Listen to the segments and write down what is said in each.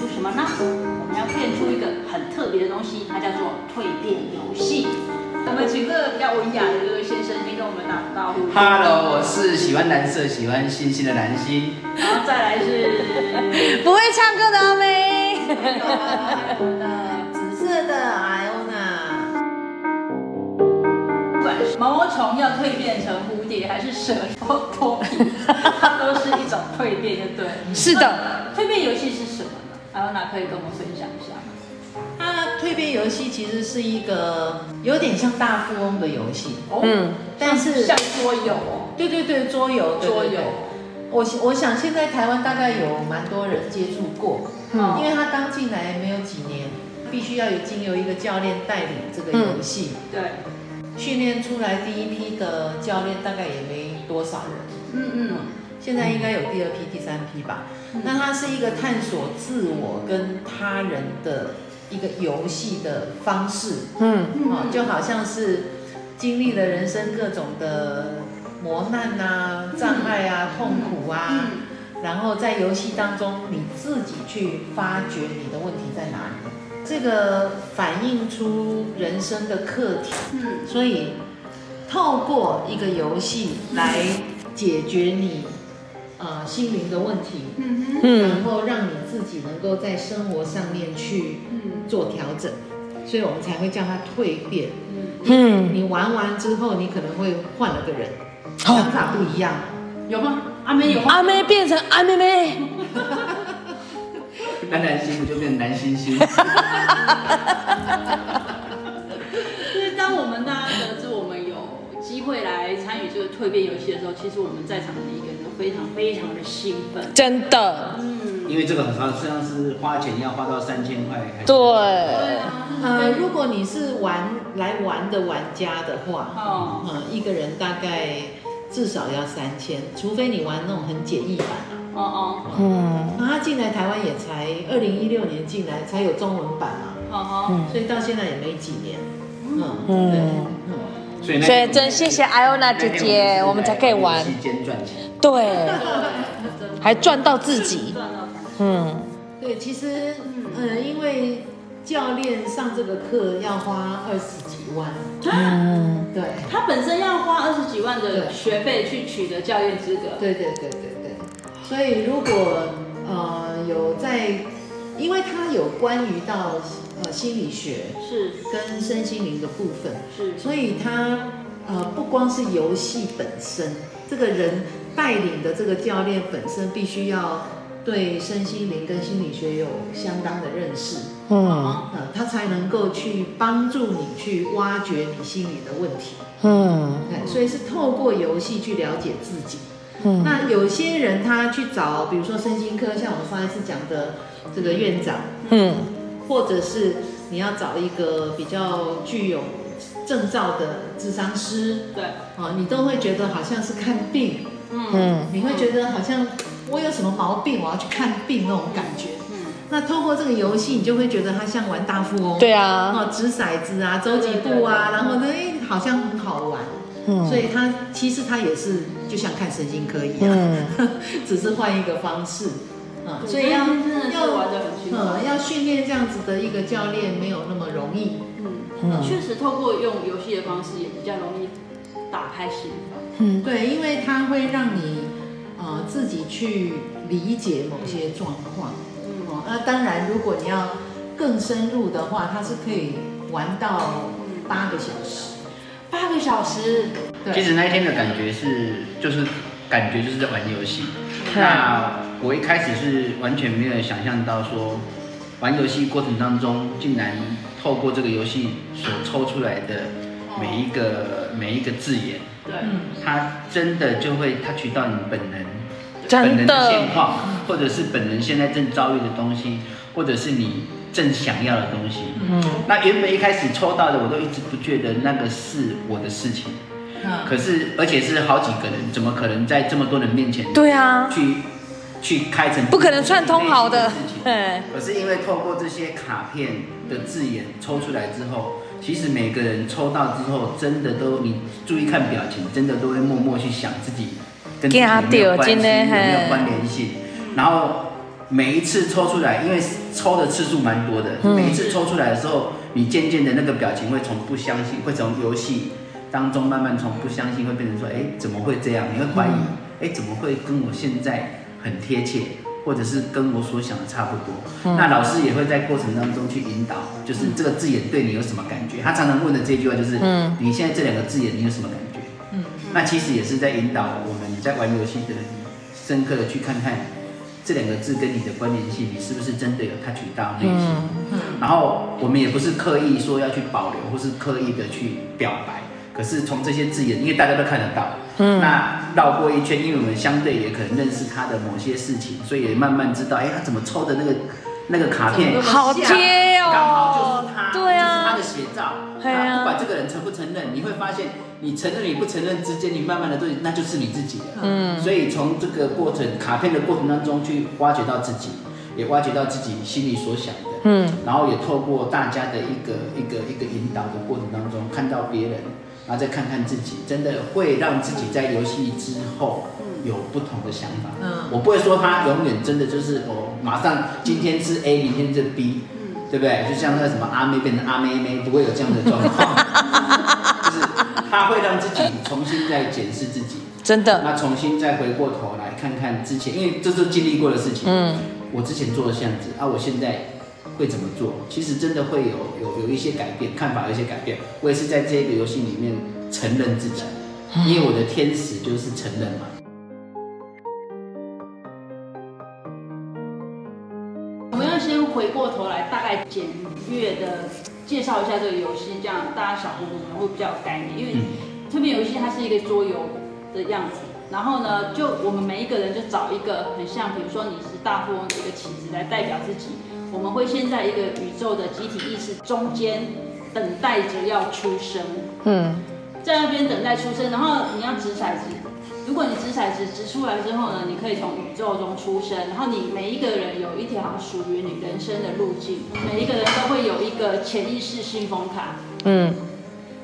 出什么呢？我们要变出一个很特别的东西，它叫做蜕变游戏。我们请这个比较文雅的这位先生先跟我们打个招呼。Hello，我是喜欢蓝色、喜欢星星的蓝星。然后再来是 不会唱歌的阿妹。紫色的艾欧娜。不管是毛毛虫要蜕变成蝴蝶，还是蛇要脱皮，它都是一种蜕变，就对。是的。蜕变游戏是什么呢？艾欧娜可以跟我们分享一下吗？它蜕变游戏其实是一个有点像大富翁的游戏，嗯，但是像桌游哦。对对对，桌游，桌游。我我想现在台湾大概有蛮多人接触过，嗯，因为他刚进来没有几年，必须要有经由一个教练带领这个游戏，对，训练出来第一批的教练大概也没多少人，嗯嗯，现在应该有第二批、第三批吧。那它是一个探索自我跟他人的一个游戏的方式，嗯，啊，就好像是经历了人生各种的磨难啊、障碍啊、痛苦啊，然后在游戏当中你自己去发掘你的问题在哪里，这个反映出人生的课题，嗯，所以透过一个游戏来解决你。呃，心灵的问题，嗯，然后让你自己能够在生活上面去做调整，所以我们才会叫它蜕变。嗯，你玩完之后，你可能会换了个人，想法不一样，有吗？阿妹有吗？阿妹变成阿妹妹，男男星不就变成男星星？就是当我们大家得知我们有机会来参与这个蜕变游戏的时候，其实我们在场的一个非常非常的兴奋，真的。嗯，因为这个很好，实际上是花钱要花到三千块。对。对啊。呃，如果你是玩来玩的玩家的话，哦，嗯，一个人大概至少要三千，除非你玩那种很简易版啊。哦哦。嗯。那他进来台湾也才二零一六年进来，才有中文版嘛。哦哦。所以到现在也没几年。嗯嗯。对。所以真谢谢艾欧娜姐姐，我们才可以玩。期间赚钱。对。还赚到自己。嗯。对，其实，嗯，因为教练上这个课要花二十几万。嗯。对。他本身要花二十几万的学费去取得教练资格。对对对对对。所以如果呃有在，因为他有关于到。呃，心理学是跟身心灵的部分是，所以他呃不光是游戏本身，这个人带领的这个教练本身必须要对身心灵跟心理学有相当的认识，嗯，呃，他才能够去帮助你去挖掘你心里的问题，嗯，所以是透过游戏去了解自己，嗯，那有些人他去找，比如说身心科，像我们上一次讲的这个院长，嗯。或者是你要找一个比较具有证照的智商师，对，啊，你都会觉得好像是看病，嗯，你会觉得好像我有什么毛病，我要去看病那种感觉，嗯，那透过这个游戏，你就会觉得它像玩大富翁，对啊，哦，掷骰子啊，走几步啊，然后呢，哎，好像很好玩，嗯，所以它其实它也是就像看神经科一样，嗯，只是换一个方式。嗯，所以要要玩得很要训练这样子的一个教练没有那么容易。嗯，确实透过用游戏的方式也比较容易打开心房。嗯，对，因为它会让你呃自己去理解某些状况。嗯，那当然，如果你要更深入的话，它是可以玩到八个小时。八个小时。对。其实那一天的感觉是，就是感觉就是在玩游戏。那。我一开始是完全没有想象到说，玩游戏过程当中，竟然透过这个游戏所抽出来的每一个每一个字眼，对，它真的就会 touch 到你本人，本人的现况，或者是本人现在正遭遇的东西，或者是你正想要的东西。嗯，那原本一开始抽到的，我都一直不觉得那个是我的事情。可是而且是好几个人，怎么可能在这么多人面前？对啊，去。去开成不可能串通好的，对。可是因为透过这些卡片的字眼抽出来之后，其实每个人抽到之后，真的都你注意看表情，真的都会默默去想自己跟自己有没有关系，有没有关联性。然后每一次抽出来，因为抽的次数蛮多的，每一次抽出来的时候，你渐渐的那个表情会从不相信，会从游戏当中慢慢从不相信，会变成说，哎，怎么会这样？你会怀疑，哎，怎么会跟我现在很贴切，或者是跟我所想的差不多？那老师也会在过程当中去引导，就是这个字眼对你有什么感觉？他常常问的这句话就是，嗯，你现在这两个字眼你有什么感觉？嗯，那其实也是在引导我们在玩游戏的人，深刻的去看看。这两个字跟你的关联性，你是不是真的有 touch 到内心？嗯，然后我们也不是刻意说要去保留，或是刻意的去表白。可是从这些字眼，因为大家都看得到，嗯，那绕过一圈，因为我们相对也可能认识他的某些事情，所以也慢慢知道，哎，他怎么抽的那个那个卡片，好贴哦，刚好就是他，对啊，就是他的写照。对啊，不管这个人承不承认，你会发现。你承认与不承认之间，你慢慢的对，那就是你自己的。嗯，所以从这个过程卡片的过程当中去挖掘到自己，也挖掘到自己心里所想的。嗯，然后也透过大家的一个一个一个引导的过程当中，看到别人，然后再看看自己，真的会让自己在游戏之后有不同的想法。嗯，我不会说他永远真的就是哦，马上今天是 A，明天是 B，嗯，对不对？就像那个什么阿妹变成阿妹妹，不会有这样的状况。就是他会让自己重新再检视自己，真的。那重新再回过头来看看之前，因为这是经历过的事情。嗯，我之前做的这样子，啊，我现在会怎么做？其实真的会有有有一些改变，看法有一些改变。我也是在这个游戏里面承认自己，因为我的天使就是承认嘛。我们要先回过头来，大概简略的。介绍一下这个游戏，这样大家小朋友们会比较有概念。因为蜕变游戏它是一个桌游的样子，然后呢，就我们每一个人就找一个很像，比如说你是大富翁的一个棋子来代表自己。我们会先在一个宇宙的集体意识中间等待着要出生，嗯，在那边等待出生，然后你要掷骰子。如果你掷骰子掷出来之后呢，你可以从宇宙中出生，然后你每一个人有一条属于你人生的路径，每一个人都会有一个潜意识信封卡。嗯，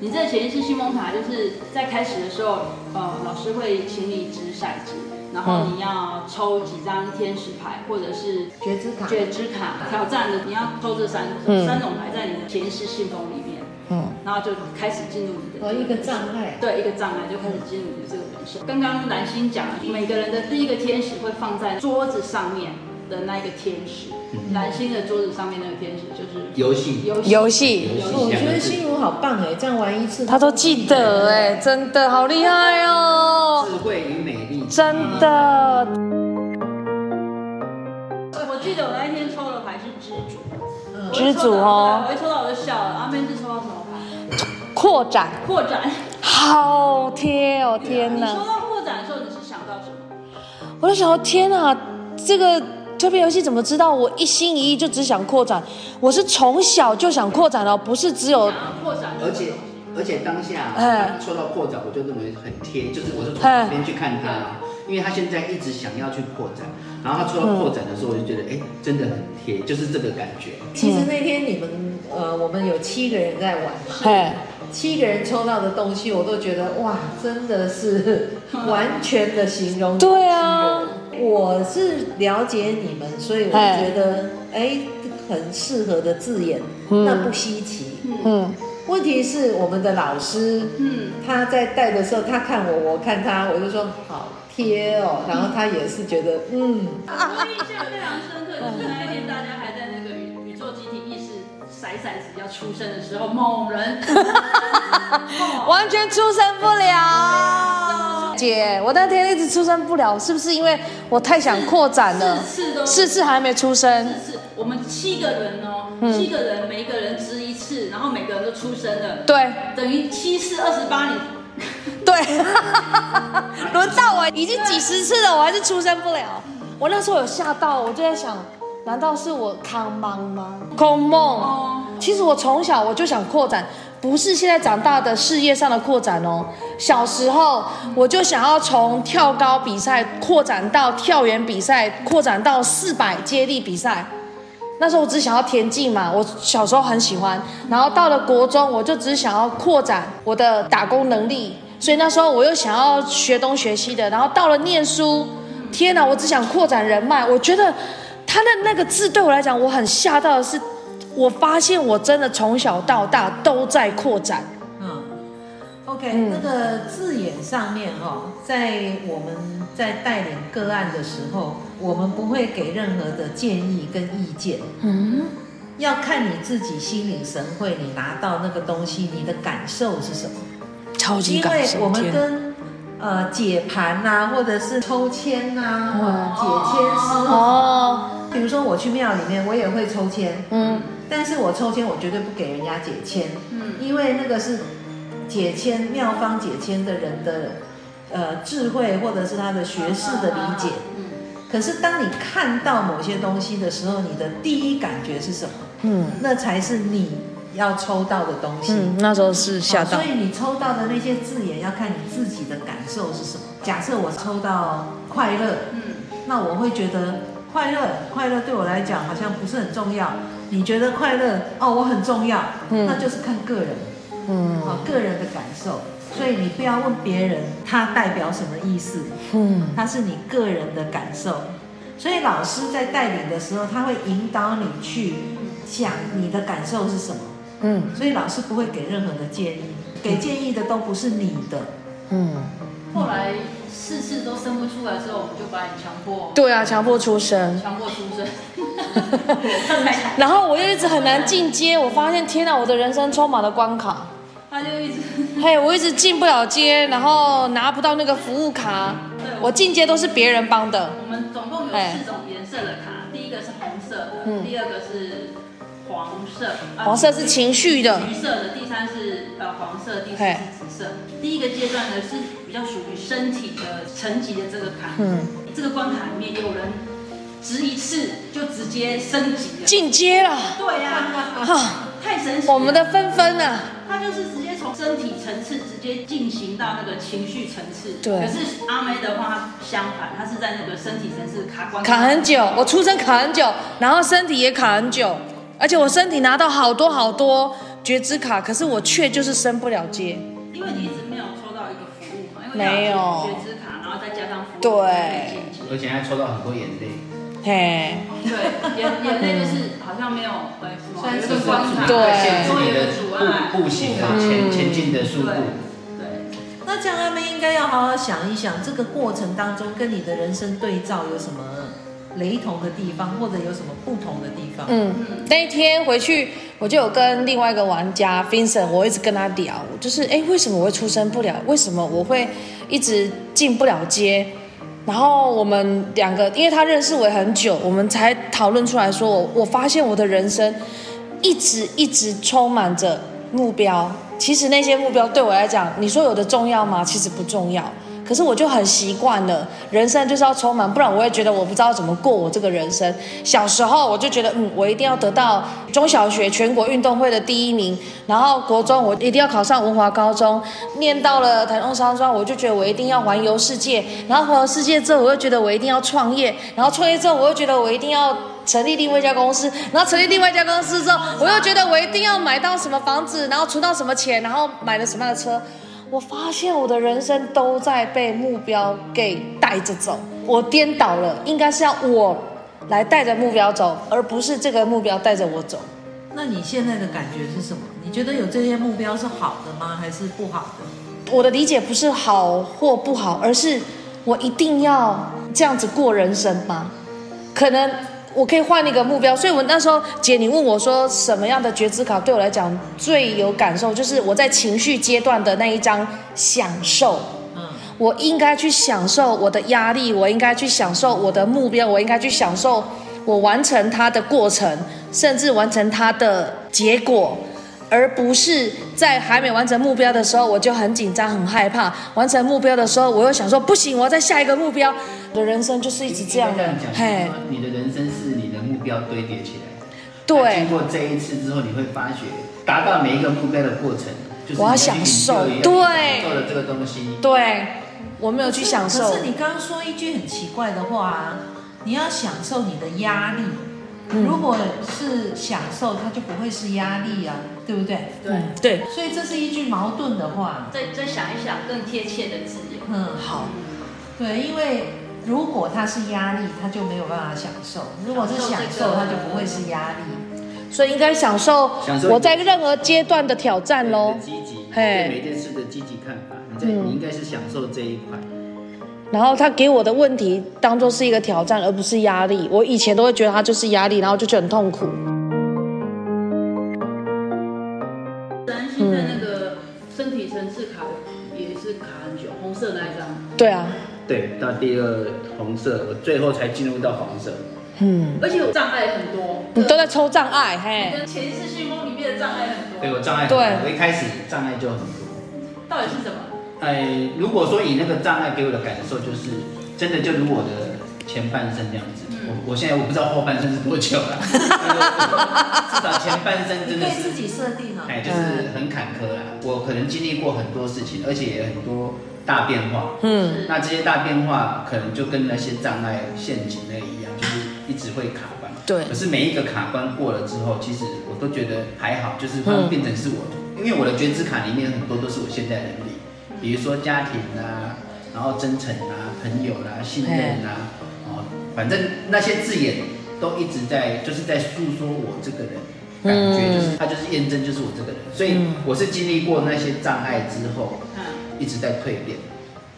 你这个潜意识信封卡就是在开始的时候，呃，老师会请你掷骰子，然后你要抽几张天使牌或者是觉知卡，觉知卡挑战的，你要抽这三三种牌在你的潜意识信封里面。嗯，然后就开始进入你的哦，一个障碍，对，一个障碍就开始进入你的这个人生。刚刚蓝心讲，每个人的第一个天使会放在桌子上面的那一个天使，蓝星的桌子上面那个天使就是游戏，游戏，游戏。我觉得心如好棒哎，这样玩一次他都记得哎，真的好厉害哦，智慧与美丽，真的。我记得我那一天抽的牌是知足，知足哦，我一抽到我就笑了。阿妹是抽到什么牌？扩展，扩展，好贴哦！天哪！你说到扩展的时候，你是想到什么？我就想到，天哪，这个蜕变游戏怎么知道我一心一意就只想扩展？我是从小就想扩展哦，不是只有扩展。而且而且当下，哎，说到扩展，我就认为很贴，就是我是从旁边去看他，因为他现在一直想要去扩展，然后他说到扩展的时候，我就觉得，哎，真的很贴，就是这个感觉。其实那天你们，呃，我们有七个人在玩，哎。七个人抽到的东西，我都觉得哇，真的是 完全的形容。对啊，我是了解你们，所以我觉得哎，很适合的字眼，那不稀奇。嗯，问题是我们的老师，嗯，他在带的时候，他看我，我看他，我就说好贴哦，然后他也是觉得嗯。我印象非常深刻，就是那一天大家还骰骰子要出生的时候，某人。完全出生不了，姐，我那天一直出生不了，是不是因为我太想扩展了？四次都四次还没出生。四次，我们七个人哦，七个人，每一个人值一次，然后每个人都出生了。对，等于七次二十八年。对，轮到我已经几十次了，我还是出生不了。我那时候有吓到，我就在想，难道是我康梦吗？空梦。其实我从小我就想扩展。不是现在长大的事业上的扩展哦，小时候我就想要从跳高比赛扩展到跳远比赛，扩展到四百接力比赛。那时候我只想要田径嘛，我小时候很喜欢。然后到了国中，我就只想要扩展我的打工能力，所以那时候我又想要学东学西的。然后到了念书，天哪，我只想扩展人脉。我觉得他的那个字对我来讲，我很吓到的是，我发现我真的从小到大都在扩展。嗯，OK，、嗯、那个字眼上面哈、哦，在我们在带领个案的时候，我们不会给任何的建议跟意见。嗯，要看你自己心领神会，你拿到那个东西，你的感受是什么？超级感受。因为我们跟呃解盘呐、啊，或者是抽签呐、解签师。哦。比如说我去庙里面，我也会抽签，嗯，但是我抽签我绝对不给人家解签，嗯，因为那个是解签庙方解签的人的呃智慧或者是他的学识的理解，嗯，可是当你看到某些东西的时候，你的第一感觉是什么？嗯，那才是你要抽到的东西，嗯，那时候是吓到，所以你抽到的那些字眼要看你自己的感受是什么。假设我抽到快乐，嗯，那我会觉得。快乐，快乐对我来讲好像不是很重要。你觉得快乐哦，我很重要，嗯、那就是看个人，嗯，好，个人的感受。所以你不要问别人，它代表什么意思，嗯，它是你个人的感受。所以老师在带领的时候，他会引导你去想你的感受是什么，嗯。所以老师不会给任何的建议，给建议的都不是你的，嗯。后来。事事都生不出来之后，我们就把你强迫。对啊，强迫出生。强迫出生。然后我又一直很难进阶，我发现天哪，我的人生充满了关卡。他就一直。嘿，我一直进不了阶，然后拿不到那个服务卡。对。我进阶都是别人帮的。我们总共有四种颜色的卡，第一个是红色的，嗯、第二个是黄色。黄色是情绪的。橘色的，第三是呃黄色，第四是紫色。第一个阶段呢是比较属于身体的层级的这个卡，嗯，这个关卡里面有人值一次就直接升级了，进阶了，对呀、太神奇了。我们的芬芬啊，他就是直接从身体层次直接进行到那个情绪层次，对。可是阿妹的话相反，她是在那个身体层次卡关卡很久，我出生卡很久，然后身体也卡很久，而且我身体拿到好多好多觉知卡，可是我却就是升不了阶，因为你一直。没有抽到一个服务嘛，因为没有。觉知卡，然后再加上服务对，而且还抽到很多眼泪。嘿，对，眼眼泪就是好像没有呃什么，有一个关卡，对，限制你的步步行的前前进的速度。对，那这样他们应该要好好想一想，这个过程当中跟你的人生对照有什么雷同的地方，或者有什么不同的地方？嗯，那一天回去，我就有跟另外一个玩家 Vincent，我一直跟他聊，就是哎，为什么我会出生不了？为什么我会一直进不了街？然后我们两个，因为他认识我很久，我们才讨论出来说，我我发现我的人生一直一直充满着目标。其实那些目标对我来讲，你说有的重要吗？其实不重要。可是我就很习惯了，人生就是要充满，不然我会觉得我不知道怎么过我这个人生。小时候我就觉得，嗯，我一定要得到中小学全国运动会的第一名，然后国中我一定要考上文华高中，念到了台中商专，我就觉得我一定要环游世界，然后环游世界之后，我又觉得我一定要创业，然后创业之后，我又觉得我一定要成立另外一家公司，然后成立另外一家公司之后，我又觉得我一定要买到什么房子，然后存到什么钱，然后买了什么样的车。我发现我的人生都在被目标给带着走，我颠倒了，应该是要我来带着目标走，而不是这个目标带着我走。那你现在的感觉是什么？你觉得有这些目标是好的吗？还是不好的？我的理解不是好或不好，而是我一定要这样子过人生吗？可能。我可以换一个目标，所以我那时候姐，你问我说什么样的觉知卡对我来讲最有感受，就是我在情绪阶段的那一张享受。嗯，我应该去享受我的压力，我应该去享受我的目标，我应该去享受我完成它的过程，甚至完成它的结果。而不是在还没完成目标的时候，我就很紧张、很害怕；完成目标的时候，我又想说不行，我要再下一个目标。我的人生就是一直这样的。标堆叠起来。对。经过这一次之后，你会发觉达到每一个目标的过程，就是我要享受。对。做的这个东西。对。我没有去享受。可是你刚刚说一句很奇怪的话，你要享受你的压力。如果是享受，它就不会是压力啊，对不对？对对，所以这是一句矛盾的话。再再想一想更贴切的字眼。嗯，好。对，因为如果它是压力，它就没有办法享受；如果是享受，它就不会是压力。所以应该享受我在任何阶段的挑战喽。积极，对每件事的积极看法，你在你应该是享受这一块。然后他给我的问题当做是一个挑战，而不是压力。我以前都会觉得他就是压力，然后就觉得很痛苦。咱现在那个身体层次卡也是卡很久，红色那一张。对啊。对，到第二红色，我最后才进入到黄色。嗯，而且有障碍很多，你都在抽障碍，嘿。跟前世信封里面的障碍很多。对，我障碍很多。我一开始障碍就很多。到底是什么？哎，如果说以那个障碍给我的感受，就是真的就如我的前半生这样子。我我现在我不知道后半生是多久了，至少前半生真的是。对自己设定了。哎，就是很坎坷啦。我可能经历过很多事情，而且也很多大变化。嗯。那这些大变化可能就跟那些障碍陷阱那一样，就是。一直会卡关，对。可是每一个卡关过了之后，其实我都觉得还好，就是它变成是我，嗯、因为我的觉知卡里面很多都是我现在的能力，比如说家庭啊，然后真诚啊，朋友啦、啊，信任啊，哦，反正那些字眼都一直在，就是在诉说我这个人，感觉就是他就是验证就是我这个人，所以我是经历过那些障碍之后，一直在蜕变，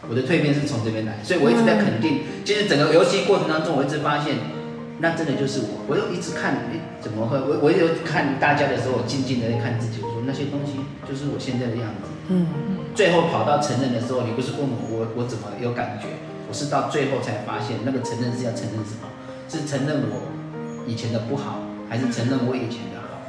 我的蜕变是从这边来，所以我一直在肯定，其实整个游戏过程当中，我一直发现。那真的就是我，我又一直看，哎，怎么会？我我有看大家的时候，我静静的在看自己，我说那些东西就是我现在的样子。嗯嗯。最后跑到承认的时候，你不是问我，我我怎么有感觉？我是到最后才发现，那个承认是要承认什么？是承认我以前的不好，还是承认我以前的好，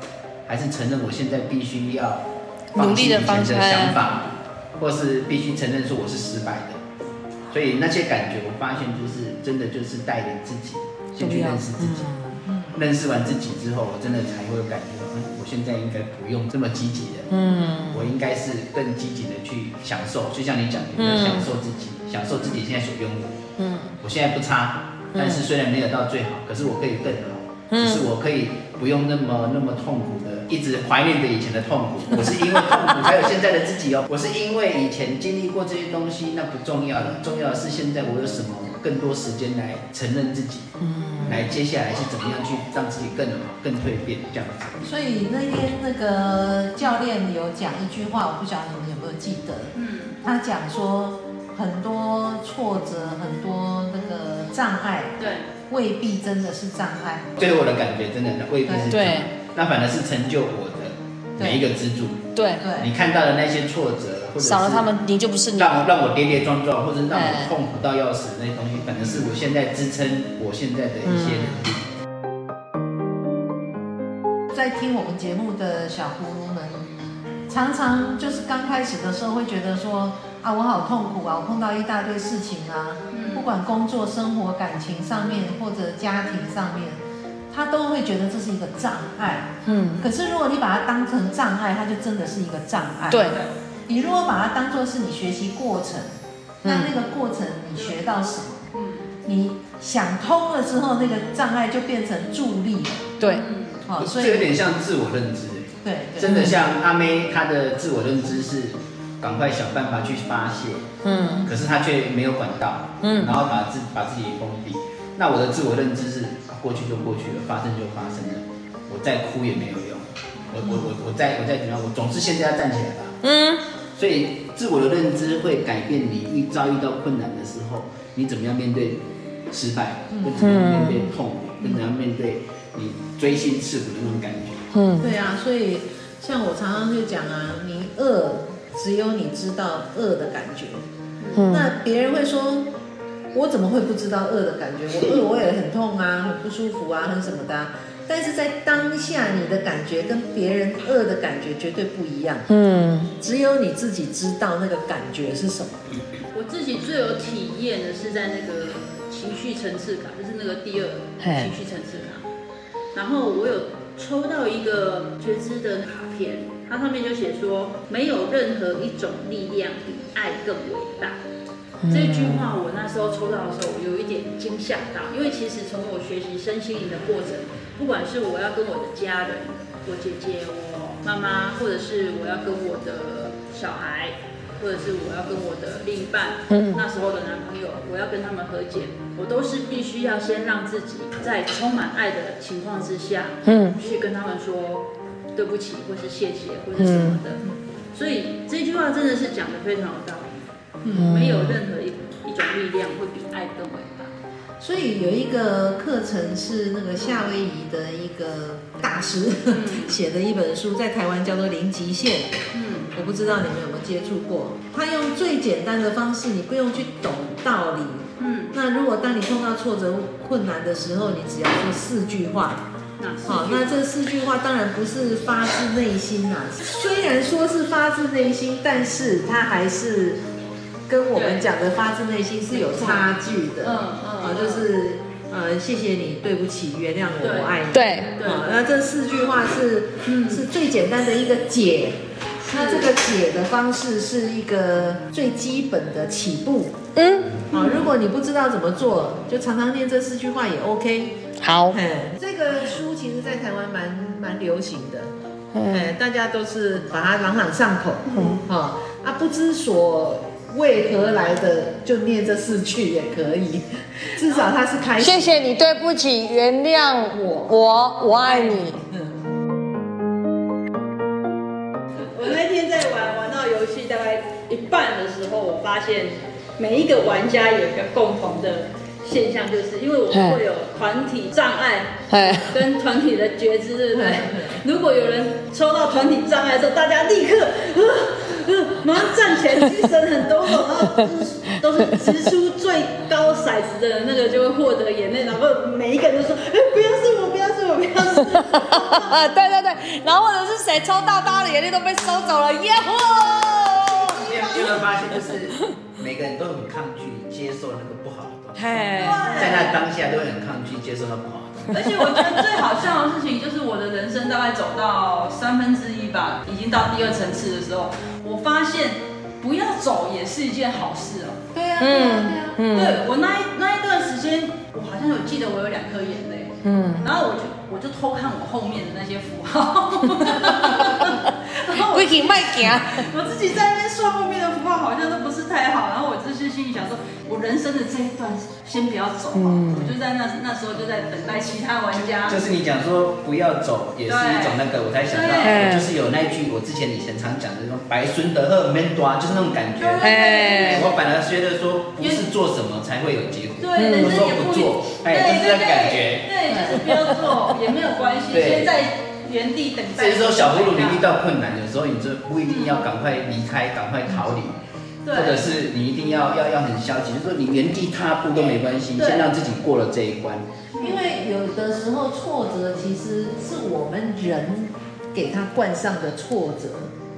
还是承认我现在必须要放弃以前的想法，或是必须承认说我是失败的？所以那些感觉，我发现就是真的就是带领自己。先去认识自己，嗯，认识完自己之后，我真的才会感觉，嗯，我现在应该不用这么积极的，嗯，我应该是更积极的去享受，就像你讲的，嗯，享受自己，享受自己现在所拥有，嗯，我现在不差，但是虽然没有到最好，可是我可以更好，只是我可以不用那么那么痛苦的一直怀念着以前的痛苦，我是因为痛苦才有现在的自己哦，我是因为以前经历过这些东西，那不重要了，重要的是现在我有什么。更多时间来承认自己，嗯，来接下来是怎么样去让自己更更蜕变这样子。所以那天那个教练有讲一句话，我不晓得你们有没有记得，嗯，他讲说很多挫折，很多那个障碍，对，未必真的是障碍。对我的感觉，真的未必是障碍，对，那反而是成就我的每一个支柱。对，对，你看到的那些挫折。或者少了他们，你就不是你。让让我跌跌撞撞，或者让我痛苦到要死那些东西，反而是我现在支撑我现在的一些能力。嗯、在听我们节目的小葫芦们，常常就是刚开始的时候会觉得说啊，我好痛苦啊，我碰到一大堆事情啊，不管工作、生活、感情上面或者家庭上面，他都会觉得这是一个障碍。嗯。可是如果你把它当成障碍，它就真的是一个障碍。对。你如果把它当做是你学习过程，那那个过程你学到什么？嗯，你想通了之后，那个障碍就变成助力了。对，好，所以这有点像自我认知。对，真的像阿妹，她的自我认知是赶快想办法去发泄。嗯，可是他却没有管道。嗯，然后把自把自己封闭。那我的自我认知是过去就过去了，发生就发生了，我再哭也没有用。我我我我再我再怎么样，我总是现在要站起来吧。嗯。所以，自我的认知会改变你遇遭遇到困难的时候，你怎么样面对失败，跟怎么样面对痛苦，跟怎么样面对你锥心刺骨的那种感觉。嗯，对啊，所以像我常常就讲啊，你饿，只有你知道饿的感觉。嗯，那别人会说，我怎么会不知道饿的感觉？我饿我也很痛啊，很不舒服啊，很什么的啊。但是在当下，你的感觉跟别人饿的感觉绝对不一样。嗯，只有你自己知道那个感觉是什么。我自己最有体验的是在那个情绪层次卡，就是那个第二情绪层次卡。然后我有抽到一个觉知的卡片，它上面就写说，没有任何一种力量比爱更伟大。这句话我那时候抽到的时候，我有一点惊吓到，因为其实从我学习身心灵的过程。不管是我要跟我的家人，我姐姐、我妈妈，或者是我要跟我的小孩，或者是我要跟我的另一半，嗯那时候的男朋友，我要跟他们和解，我都是必须要先让自己在充满爱的情况之下，嗯去跟他们说对不起，或是谢谢，或是什么的。所以这句话真的是讲的非常有道理，嗯没有任何一一种力量会比爱更伟大。所以有一个课程是那个夏威夷的一个大师 写的一本书，在台湾叫做《零极限》。嗯，我不知道你们有没有接触过。他用最简单的方式，你不用去懂道理。嗯，那如果当你碰到挫折、困难的时候，你只要说四句话。好，那这四句话当然不是发自内心呐、虽然说是发自内心，但是它还是跟我们讲的发自内心是有差距的。嗯嗯啊，就是呃，谢谢你，对不起，原谅我，我爱你。对，对好，那这四句话是嗯是最简单的一个解。那这个解的方式是一个最基本的起步。嗯，好，如果你不知道怎么做，就常常念这四句话也 OK。好，嗯，这个书其实在台湾蛮蛮流行的，嗯哎，大家都是把它朗朗上口，嗯，啊，不知所为何来的，就念这四句也可以，至少它是开心。谢谢你，对不起，原谅我，我我爱你。我那天在玩玩到游戏大概一半的时候，我发现每一个玩家有一个共同的现象，就是因为我们会有团体障碍哎，跟团体的觉知，对不对嗯？如果有人抽到团体障碍的时候，大家立刻呃呃马上站起来，精神很抖擞，然后就是都是掷出最高骰子的那个就会获得眼泪，然后每一个人都说：“哎，不要是我，不要是我，不要是我。”对对对，然后或者是谁抽到，大家的眼泪都被收走了，耶呼！你有你有没有发现，就是嘿，在那当下都会很抗拒接受他不好的东西。而且我觉得最好笑的事情就是我的人生大概走到三分之一吧，已经到第二层次的时候，我发现不要走也是一件好事哦。对呀、啊，对呀、啊，对呀、对我那一那一段时间，我好像有记得我有两颗眼泪，嗯，然后我就我就偷看我后面的那些符号，然后我规矩卖行，我自己在那边算后面的符号好像都不是太好，然后我就是心里想说，我人生的这一段先不要走，嗯我就在那那时候就在等待其他玩家。就是你讲说不要走，也是一种那个，我才想到，对就是有那一句我之前以前常讲的那种白孙德赫门多，就是那种感觉。哎，我反而觉得说，不是做什么才会有结果，对，人有时候生也不不做，对哎，就是对那感觉。对，就是不要做也没有关系，对先在原地等待。所以说，小葫芦你遇到困难的时候，你就不一定要赶快离开，赶快逃离，对或者是你一定要要要很消极，就是说你原地踏步都没关系，先让自己过了这一关。因为有的时候挫折其实是我们人给他冠上的挫折，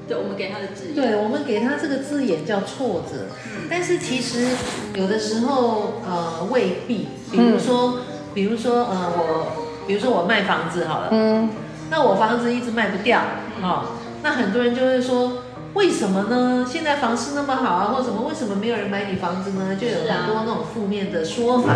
对，我们给他的字眼。对我们给他这个字眼叫挫折，嗯。但是其实有的时候呃未必，比如说、比如说呃我，比如说我卖房子好了，嗯，那我房子一直卖不掉，哦，那很多人就会说，为什么呢？现在房市那么好啊，或什么？为什么没有人买你房子呢？就有很多那种负面的说法。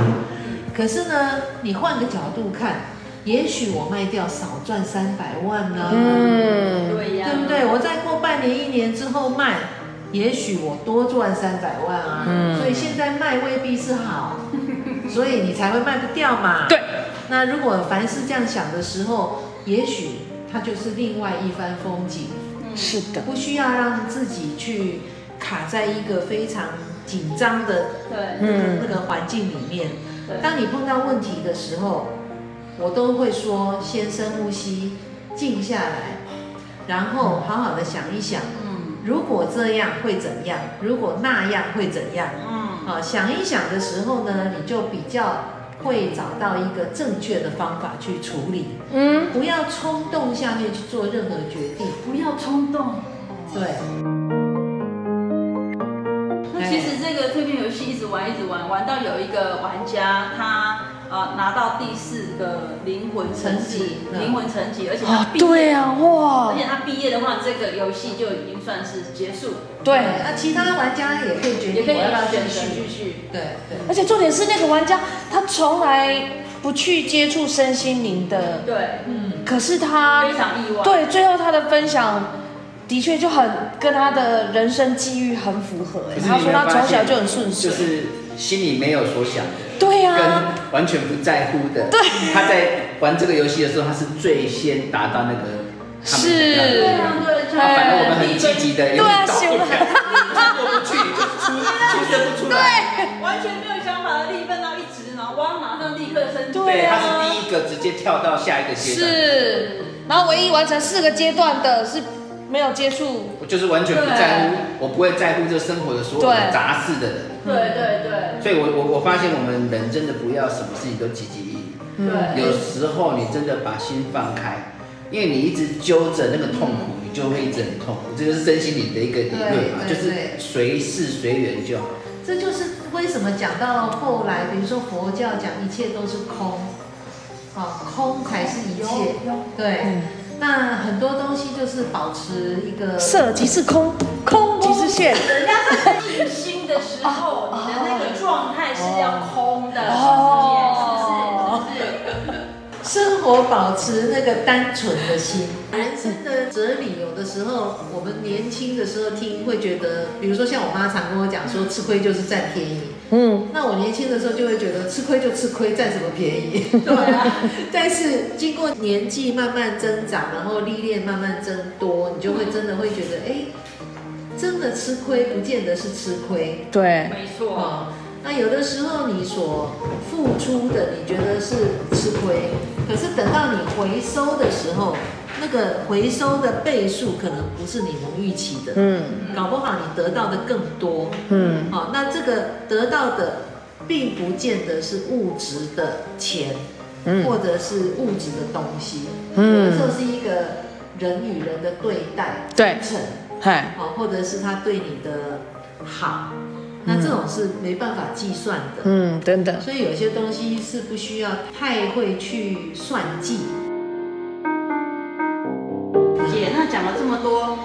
可是呢，你换个角度看，也许我卖掉少赚三百万呢，嗯，对呀，对不对？我再过半年、一年之后卖，也许我多赚三百万啊。嗯所以现在卖未必是好，所以你才会卖不掉嘛。对。那如果凡是这样想的时候，也许它就是另外一番风景，是的，不需要让自己去卡在一个非常紧张的对，那个嗯那个环境里面。当你碰到问题的时候，我都会说先深呼吸，静下来，然后好好的想一想，嗯如果这样会怎样？如果那样会怎样？嗯，啊，想一想的时候呢，你就比较会找到一个正确的方法去处理，嗯，不要冲动下面去做任何决定。不要冲动。对，那其实这个蜕变游戏一直玩，一直玩，玩到有一个玩家他呃拿到第四个灵魂层级层级，嗯灵魂层级，而且他啊，毕业，对啊，哇而，且他毕业的话，这个游戏就已经算是结束，对，那其他玩家也可以决也可以定我要不要继选择续。继续。对对。而且重点是那个玩家他从来不去接触身心灵的，对，嗯，可是他非常意外。对最后他的分享的确就很跟他的人生际遇很符合。哎，他说他从小就很顺遂，就是心里没有所想的，对呀、啊，跟完全不在乎的。对，他在玩这个游戏的时候，他是最先达到那个他们是，对。啊，对，反正我们很积极的，对啊，修的，过不去你就出，出现不出来，对，完全没有想法的立分到一直，然后哇，马上立刻升级，对，他是第一个直接跳到下一个阶段，是，然后唯一完成四个阶段的是。没有接触，我就是完全不在乎，我不会在乎这生活的所有的杂事的人。对对对。所以我我我发现我们人真的不要什么事情都积极意。对。有时候你真的把心放开，因为你一直揪着那个痛苦，你就会一直很痛苦。这就是身心灵的一个理论嘛，就是随事随缘就好。这就是为什么讲到后来，比如说佛教讲一切都是空，啊，空才是一切。对。那很多东西就是保持一个色即是空，空即是现。人家在静心的时候，你的那个状态是要空的，哦，是不是？是不是？生活保持那个单纯的心。人生的哲理，有的时候我们年轻的时候听会觉得，比如说像我妈常跟我讲说，吃亏就是占便宜。嗯，那我年轻的时候就会觉得吃亏就吃亏，占什么便宜？对啊。但是经过年纪慢慢增长，然后历练慢慢增多，你就会真的会觉得，哎，真的吃亏不见得是吃亏。对，没错。哦，那有的时候你所付出的，你觉得是吃亏，可是等到你回收的时候。那个回收的倍数可能不是你能预期的，嗯，搞不好你得到的更多，嗯，好，那这个得到的并不见得是物质的钱，嗯，或者是物质的东西，嗯，有的时候是一个人与人的对待，对，诚，嗨，好，或者是他对你的好，那这种是没办法计算的，嗯，等等，所以有些东西是不需要太会去算计。姐，那讲了这么多，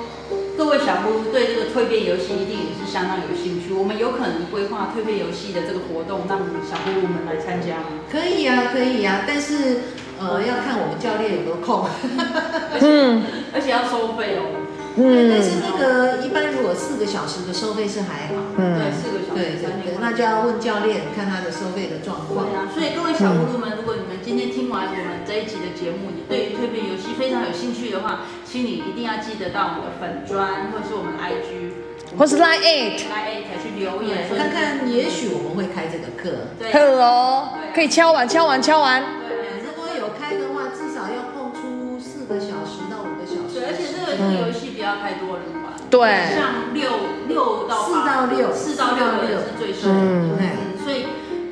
各位小葫芦对这个蜕变游戏一定也是相当有兴趣。我们有可能规划蜕变游戏的这个活动，让小葫芦们来参加吗？可以啊，可以啊，但是呃，要看我们教练有没有空。嗯，而且要收费哦。嗯，但是那个一般如果四个小时的收费是还好，嗯，对，四个小时，对对对，那就要问教练看他的收费的状况。对啊，所以各位小葫芦们，如果你们今天听完我们这一集的节目，你对于蜕变游戏非常有兴趣的话，请你一定要记得到我们的粉砖，或者是我们的 IG，或是 Line Eight Line Eight 去留言，看看也许我们会开这个课。对。哦，可以敲完敲完敲完。对，如果有开的话，至少要空出四个小时到五个小时。对，而且这个游戏不要太多人。对，像六六到四到六，四到六个人是最适合的。嗯，所以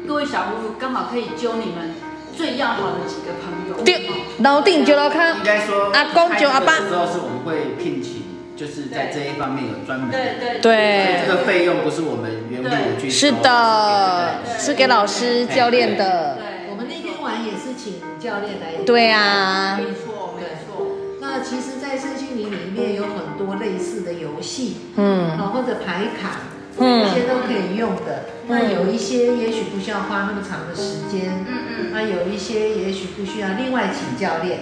各位小葫芦刚好可以揪你们最要好的几个朋友。对，老定就老康。应该说，阿公就阿爸。之后是我们会聘请，就是在这一方面有专门的。对对对。这个费用不是我们原本去收。是的，是给老师教练的。对，我们那天玩也是请教练来。对啊。那其实，在身心灵里面有很多类似的游戏，嗯，啊或者牌卡，嗯，这些都可以用的。那有一些也许不需要花那么长的时间，嗯嗯，那有一些也许不需要另外请教练。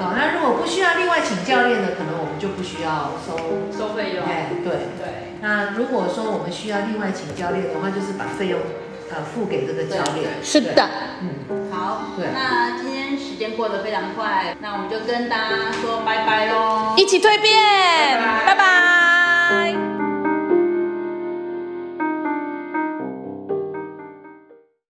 好，那如果不需要另外请教练的，可能我们就不需要收收费用。哎，对对。那如果说我们需要另外请教练的话，就是把费用呃付给这个教练。是的，嗯，好，对。那今天时间过得非常快，那我们就跟大家说拜拜喽，一起蜕变，拜拜。拜拜。